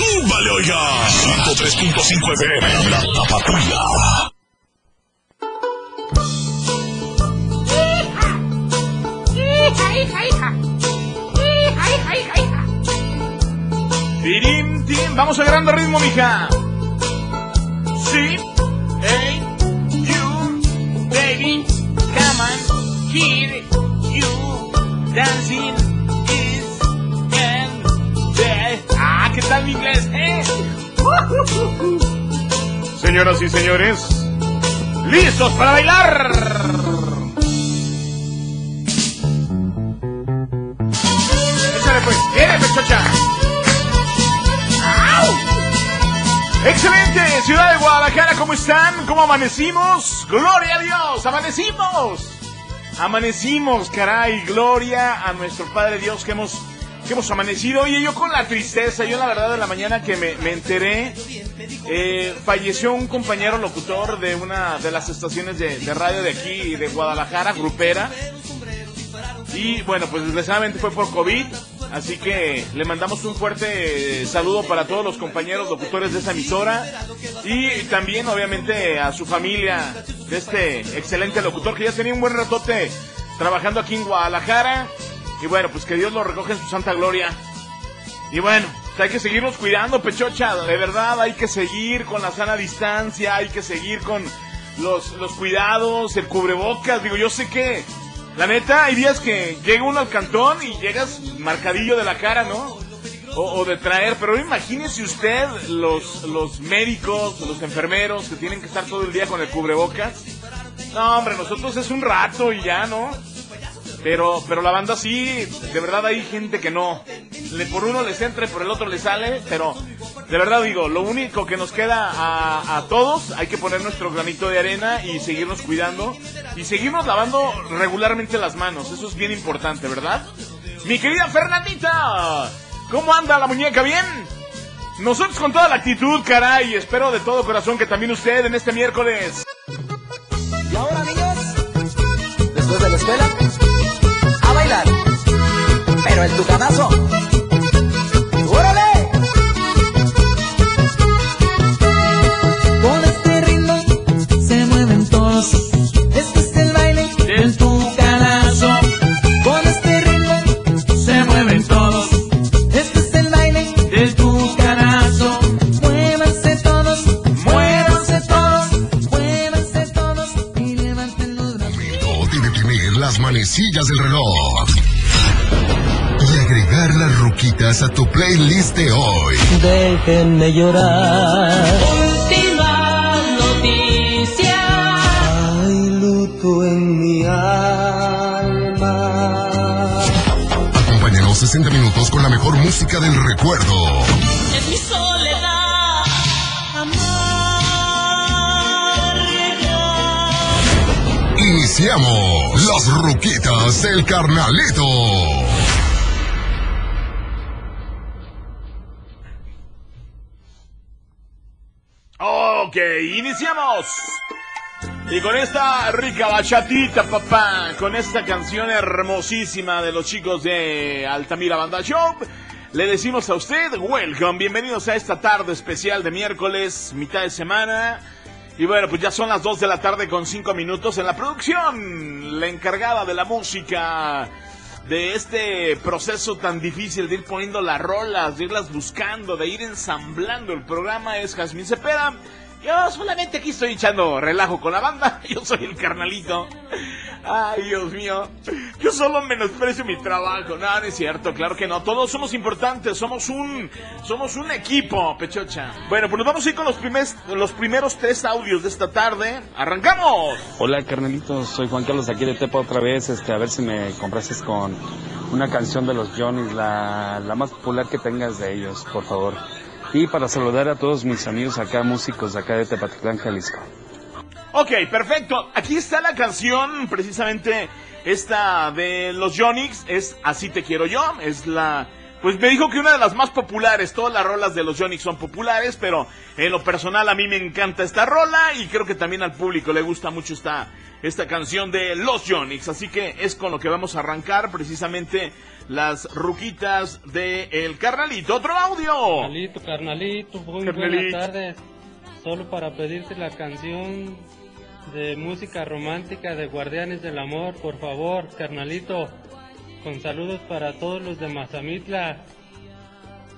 ¡Súbale, oiga! 103.5 FM, la tapatía. Hija, hija, hija. Hija, hija, hija, hija. Tirim, tirim. Vamos agarrando ritmo, mija. Sí. Hey, you, baby. Come on. Here, you. Dancing Ah, ¿qué tal mi inglés, eh? Señoras y señores, ¿listos para bailar? Échale pues, viene pechocha. Excelente, ciudad de Guadalajara, ¿cómo están? ¿Cómo amanecimos? Gloria a Dios, amanecimos. Amanecimos, caray, gloria a nuestro Padre Dios que hemos, hemos amanecido. Oye, yo con la tristeza, yo la verdad de la mañana que me, me enteré, eh, falleció un compañero locutor de una de las estaciones de, de radio de aquí, de Guadalajara, grupera. Y bueno, pues desgraciadamente fue por COVID. Así que le mandamos un fuerte saludo para todos los compañeros locutores de esta emisora. Y también, obviamente, a su familia de este excelente locutor que ya tenía un buen ratote trabajando aquí en Guadalajara. Y bueno, pues que Dios lo recoge en su santa gloria. Y bueno, pues hay que seguirnos cuidando, Pechocha. De verdad, hay que seguir con la sana distancia, hay que seguir con los, los cuidados, el cubrebocas. Digo, yo sé que, la neta, hay días que llega uno al cantón y llegas marcadillo de la cara, ¿no? O, o de traer, pero imagínese usted los, los médicos, los enfermeros que tienen que estar todo el día con el cubrebocas. No, hombre, nosotros es un rato y ya, ¿no? Pero, pero la banda sí, de verdad hay gente que no. Le, por uno les entra y por el otro le sale, pero de verdad digo, lo único que nos queda a, a todos, hay que poner nuestro granito de arena y seguirnos cuidando y seguirnos lavando regularmente las manos. Eso es bien importante, ¿verdad? Mi querida Fernandita, ¿cómo anda la muñeca? ¿Bien? Nosotros con toda la actitud, caray, espero de todo corazón que también usted en este miércoles Y ahora, niños, después de la escuela. Pero el tucanazo. Playlist de hoy. Déjenme llorar. Última noticia. Hay luto en mi alma. Acompáñanos 60 minutos con la mejor música del recuerdo. Es mi soledad. Amarga. Iniciamos las ruquitas del carnalito. Ok, iniciamos. Y con esta rica bachatita, papá, con esta canción hermosísima de los chicos de Altamira Banda Show, le decimos a usted, welcome, bienvenidos a esta tarde especial de miércoles, mitad de semana. Y bueno, pues ya son las 2 de la tarde con 5 minutos en la producción. La encargada de la música, de este proceso tan difícil de ir poniendo las rolas, de irlas buscando, de ir ensamblando el programa es Jazmín Cepeda. Yo solamente aquí estoy echando relajo con la banda. Yo soy el carnalito. Ay, Dios mío. Yo solo menosprecio mi trabajo. No, es cierto, claro que no. Todos somos importantes. Somos un, somos un equipo, pechocha. Bueno, pues nos vamos a ir con los, primes- los primeros tres audios de esta tarde. ¡Arrancamos! Hola carnalitos, soy Juan Carlos aquí de Tepa otra vez, este, a ver si me comprases con una canción de los Johnny's, la, la más popular que tengas de ellos, por favor. Y para saludar a todos mis amigos acá, músicos acá de Tepatitlán, Jalisco. Ok, perfecto. Aquí está la canción, precisamente esta de los Jonix, es Así te quiero yo, es la Pues me dijo que una de las más populares, todas las rolas de los Yonix son populares, pero en lo personal a mí me encanta esta rola y creo que también al público le gusta mucho esta, esta canción de los Yonix. Así que es con lo que vamos a arrancar precisamente las ruquitas de El Carnalito. ¡Otro audio! Carnalito, carnalito, muy Carnalito. buenas tardes. Solo para pedirte la canción de música romántica de Guardianes del Amor, por favor, carnalito. Con saludos para todos los de Mazamitla.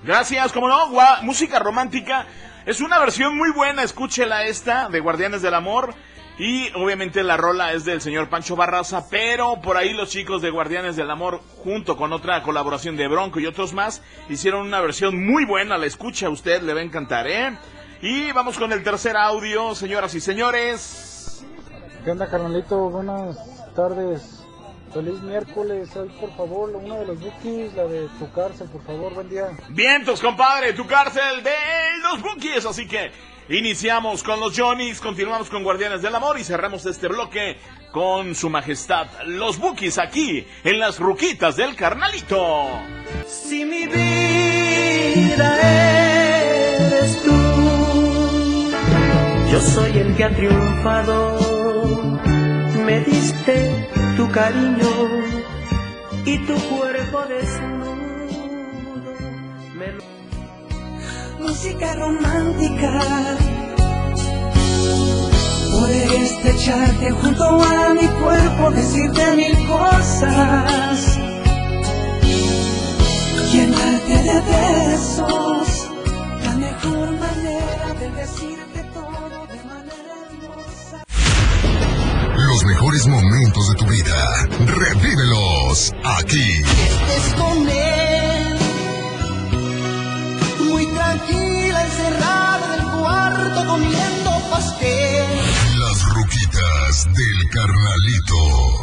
Gracias, como no, gua- música romántica. Es una versión muy buena, escúchela esta, de Guardianes del Amor. Y obviamente la rola es del señor Pancho Barraza, pero por ahí los chicos de Guardianes del Amor, junto con otra colaboración de Bronco y otros más, hicieron una versión muy buena, la escucha a usted, le va a encantar, ¿eh? Y vamos con el tercer audio, señoras y señores. ¿Qué onda, carnalito? Buenas tardes. Feliz miércoles. Hoy, por favor, una de los bookies, la de tu cárcel, por favor, buen día. Vientos, compadre, tu cárcel de los Bookies. Así que iniciamos con los Johnnies, continuamos con Guardianes del Amor y cerramos este bloque con su majestad, los Bookies, aquí en las ruquitas del carnalito. Si mi vida eres tú, yo soy el que ha triunfado. Me diste tu cariño y tu cuerpo desnudo. Me Música romántica. Poder estrecharte junto a mi cuerpo, decirte mil cosas llenarte de besos, la mejor manera de decirte Los mejores momentos de tu vida. Revívelos aquí. Estés con él, muy tranquila, encerrada en el cuarto comiendo pastel. Las ruquitas del carnalito.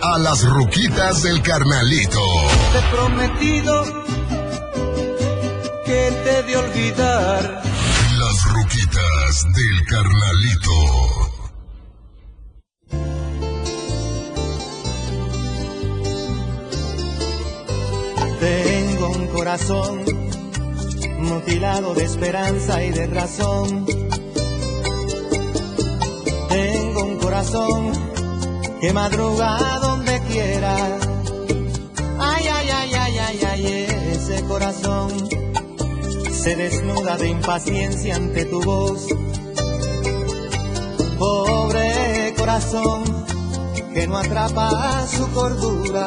A las ruquitas del carnalito. te he prometido que te de olvidar. Las ruquitas del carnalito. Tengo un corazón mutilado de esperanza y de razón. Tengo un corazón que madruga donde quiera. Ay, ay, ay, ay, ay, ay, ese corazón se desnuda de impaciencia ante tu voz. Pobre corazón que no atrapa su cordura.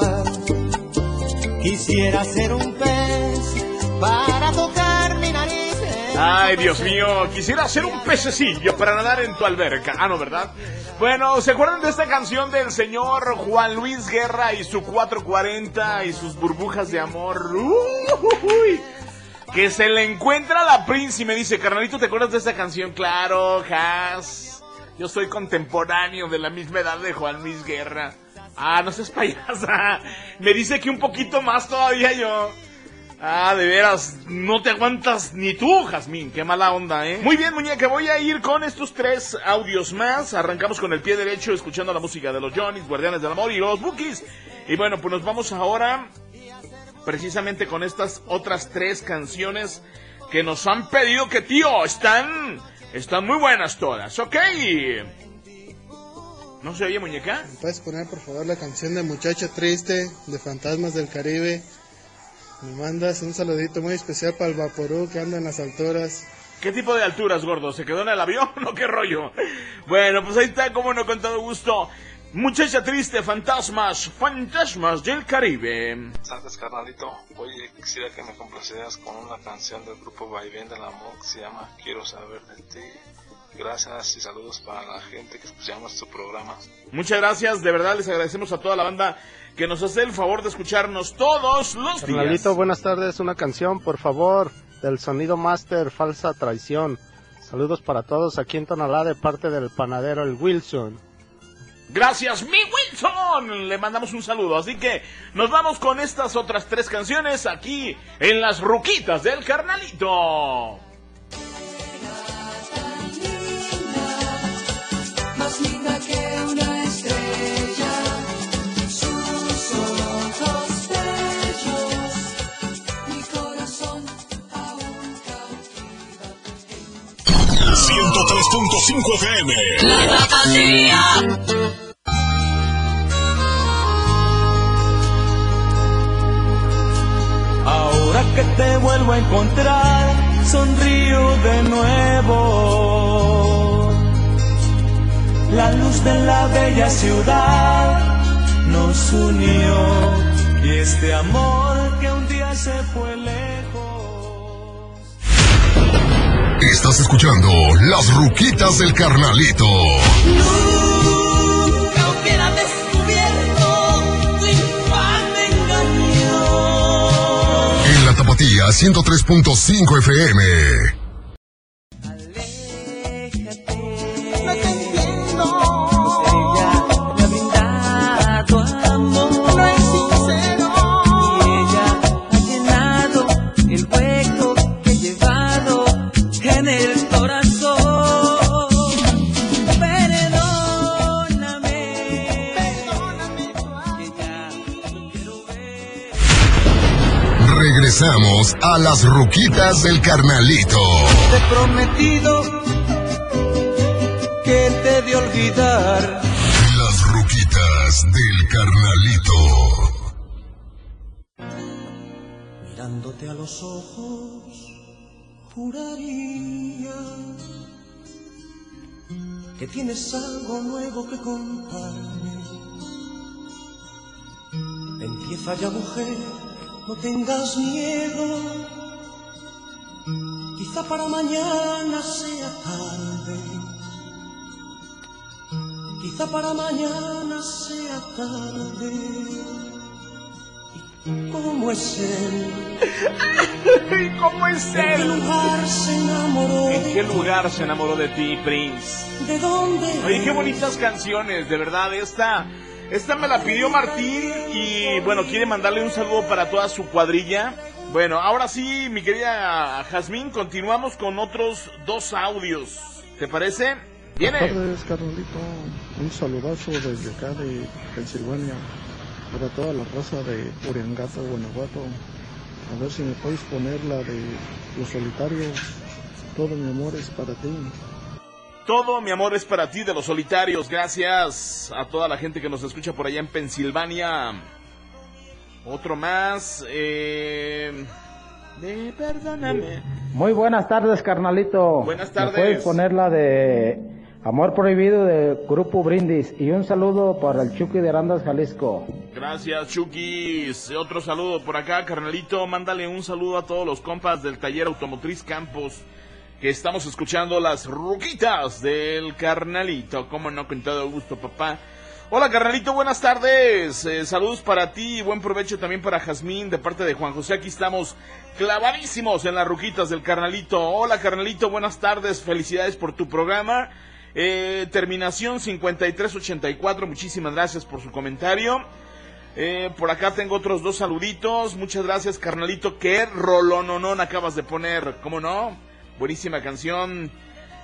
Quisiera ser un pez para tocar mi nariz. Ay, Dios mío, quisiera ser un pececillo para nadar en tu alberca. Ah, no, ¿verdad? Bueno, ¿se acuerdan de esta canción del señor Juan Luis Guerra y su 440 y sus burbujas de amor? Uy, que se le encuentra la Prince y me dice, carnalito, ¿te acuerdas de esta canción? Claro, Has. Yo soy contemporáneo de la misma edad de Juan Luis Guerra. Ah, no seas payasa. Me dice que un poquito más todavía yo. Ah, de veras, no te aguantas ni tú, Jazmín. Qué mala onda, ¿eh? Muy bien, muñeca, voy a ir con estos tres audios más. Arrancamos con el pie derecho, escuchando la música de los Johnnies, Guardianes del Amor y los Bookies. Y bueno, pues nos vamos ahora precisamente con estas otras tres canciones que nos han pedido que, tío, están, están muy buenas todas, ¿ok? ¿No se oye, muñeca? ¿Puedes poner por favor la canción de Muchacha Triste de Fantasmas del Caribe? Me mandas un saludito muy especial para el Vaporú que anda en las alturas. ¿Qué tipo de alturas, gordo? ¿Se quedó en el avión o qué rollo? Bueno, pues ahí está, como no, con todo gusto. Muchacha triste, fantasmas, fantasmas del Caribe. Santos carnalito, oye, quisiera que me complacieras con una canción del grupo Vaivén del Amor que se llama Quiero saber de ti. Gracias y saludos para la gente que escuchamos su programa. Muchas gracias, de verdad les agradecemos a toda la banda que nos hace el favor de escucharnos todos los días. Carnalito, buenas tardes. Una canción, por favor, del Sonido Master, Falsa Traición. Saludos para todos aquí en Tonalá de parte del panadero El Wilson. Gracias, mi Wilson. Le mandamos un saludo. Así que nos vamos con estas otras tres canciones aquí en las ruquitas del carnalito. más linda que una 103.5 FM. La tapatía. Ahora que te vuelvo a encontrar, sonrío de nuevo. La luz de la bella ciudad nos unió y este amor Estás escuchando las ruquitas del carnalito. Nunca hubiera descubierto tu infame engaño. En la tapatía 103.5 FM. Regresamos a las ruquitas del carnalito. Te he prometido que te de olvidar. Las ruquitas del carnalito. Mirándote a los ojos, juraría que tienes algo nuevo que contarme. Empieza ya, mujer, no tengas miedo. Quizá para mañana sea tarde. Quizá para mañana sea tarde. ¿Y cómo es él? ¿Cómo es ¿En qué él? lugar se enamoró? ¿En qué lugar se enamoró de ti, Prince? ¿De dónde? Oye, qué bonitas canciones, de verdad. Esta, esta me la pidió Martín y bueno, quiere mandarle un saludo para toda su cuadrilla. Bueno, ahora sí, mi querida Jazmín, continuamos con otros dos audios. ¿Te parece? Buenas Viene. tardes, carnalito. Un saludazo desde acá de Pensilvania para toda la raza de Uriangato, Guanajuato. A ver si me puedes poner la de Los Solitarios. Todo mi amor es para ti. Todo mi amor es para ti de los solitarios. Gracias a toda la gente que nos escucha por allá en Pensilvania. Otro más. Eh... de perdóname. Muy buenas tardes, carnalito. Buenas ¿Me tardes. puedes poner la de Amor Prohibido del Grupo Brindis? Y un saludo para el Chucky de Arandas, Jalisco. Gracias, Chukis. Otro saludo por acá, carnalito. Mándale un saludo a todos los compas del taller automotriz Campos. Que estamos escuchando las ruquitas del carnalito. Cómo no, con todo gusto, papá. Hola, carnalito, buenas tardes. Eh, saludos para ti y buen provecho también para Jazmín de parte de Juan José. Aquí estamos clavadísimos en las ruquitas del carnalito. Hola, carnalito, buenas tardes. Felicidades por tu programa. Eh, terminación 5384. Muchísimas gracias por su comentario. Eh, por acá tengo otros dos saluditos. Muchas gracias, carnalito. Qué rolononón acabas de poner. ¿Cómo no? Buenísima canción.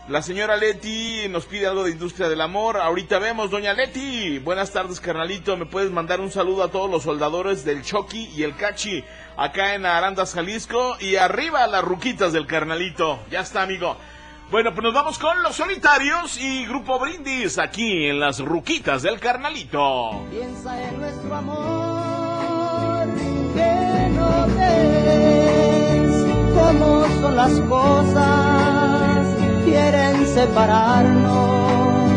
La señora Leti nos pide algo de Industria del Amor. Ahorita vemos, doña Leti. Buenas tardes, carnalito. ¿Me puedes mandar un saludo a todos los soldadores del Chucky y el Cachi acá en Arandas, Jalisco? Y arriba las ruquitas del carnalito. Ya está, amigo. Bueno, pues nos vamos con los solitarios y Grupo Brindis aquí en las ruquitas del carnalito. Piensa en nuestro amor, que no ves cómo son las cosas, quieren separarnos,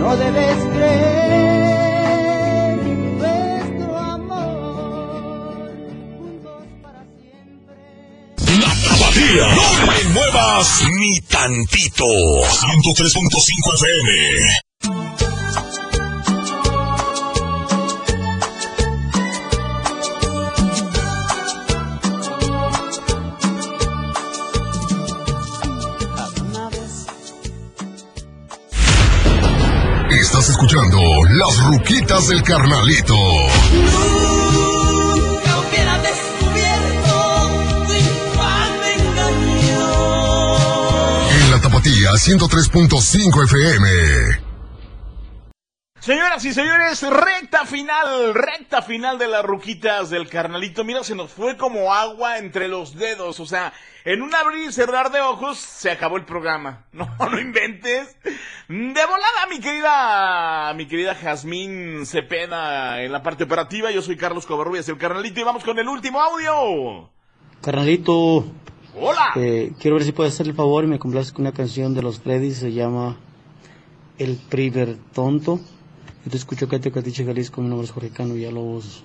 no debes creer nuestro amor, juntos para siempre. La tapatía. No le muevas ni tantito. 103.5 FM. Escuchando las ruquitas del carnalito. Nunca hubiera descubierto tu infame engaño. En la tapatía 103.5 FM. Señoras y señores, recta final, recta final de las ruquitas del carnalito. Mira, se nos fue como agua entre los dedos. O sea, en un abrir y cerrar de ojos se acabó el programa. No, no inventes. De volada, mi querida, mi querida Jazmín Cepeda en la parte operativa. Yo soy Carlos Covarrubias, el carnalito, y vamos con el último audio. Carnalito, Hola. eh, quiero ver si puedes hacer el favor y me complaces con una canción de los Freddy, se llama El Primer Tonto. Yo te escucho acá te Catiche Jalisco, mi nombre es Jorge Cano Villalobos.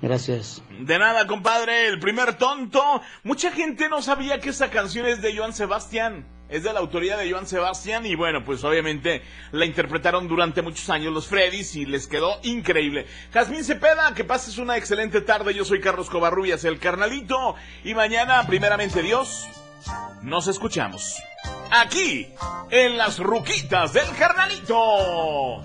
Gracias. De nada, compadre, el primer tonto. Mucha gente no sabía que esa canción es de Joan Sebastián. Es de la autoría de Joan Sebastián y bueno, pues obviamente la interpretaron durante muchos años los Freddys y les quedó increíble. Jazmín Cepeda, que pases una excelente tarde. Yo soy Carlos Covarrubias, el carnalito. Y mañana, primeramente Dios, nos escuchamos. Aquí, en las ruquitas del carnalito.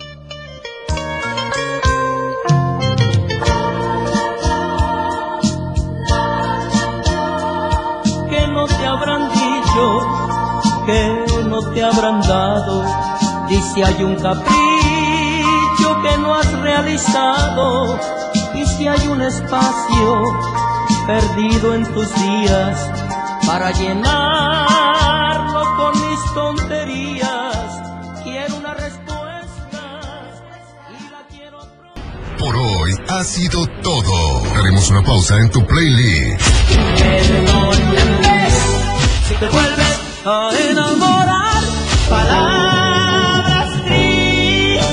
Que no te habrán dicho, que no te habrán dado. Y si hay un capricho que no has realizado, y si hay un espacio perdido en tus días para llenarlo con mis tonterías, hoy ha sido todo. Haremos una pausa en tu playlist. si te vuelves a enamorar, palabras tristes.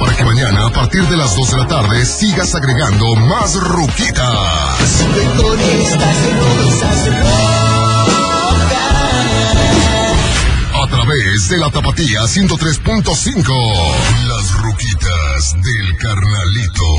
Para que mañana, a partir de las 2 de la tarde, sigas agregando más ruquitas. Con estas rosas A través de la tapatía 103.5. Carnalito.